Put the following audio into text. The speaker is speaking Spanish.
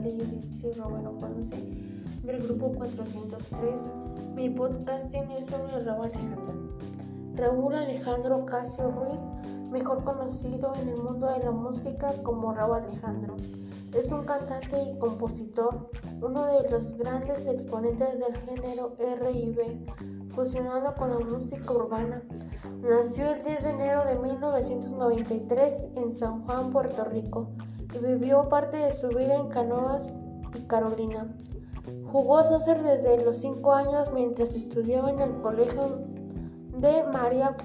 de Yulitzi Romero Ponce del grupo 403. Mi podcasting es sobre Raúl Alejandro. Raúl Alejandro Casio Ruiz, mejor conocido en el mundo de la música como Raúl Alejandro. Es un cantante y compositor, uno de los grandes exponentes del género R&B, fusionado con la música urbana. Nació el 10 de enero de 1993 en San Juan, Puerto Rico, y vivió parte de su vida en Canoas y Carolina. Jugó soccer desde los 5 años mientras estudiaba en el colegio de María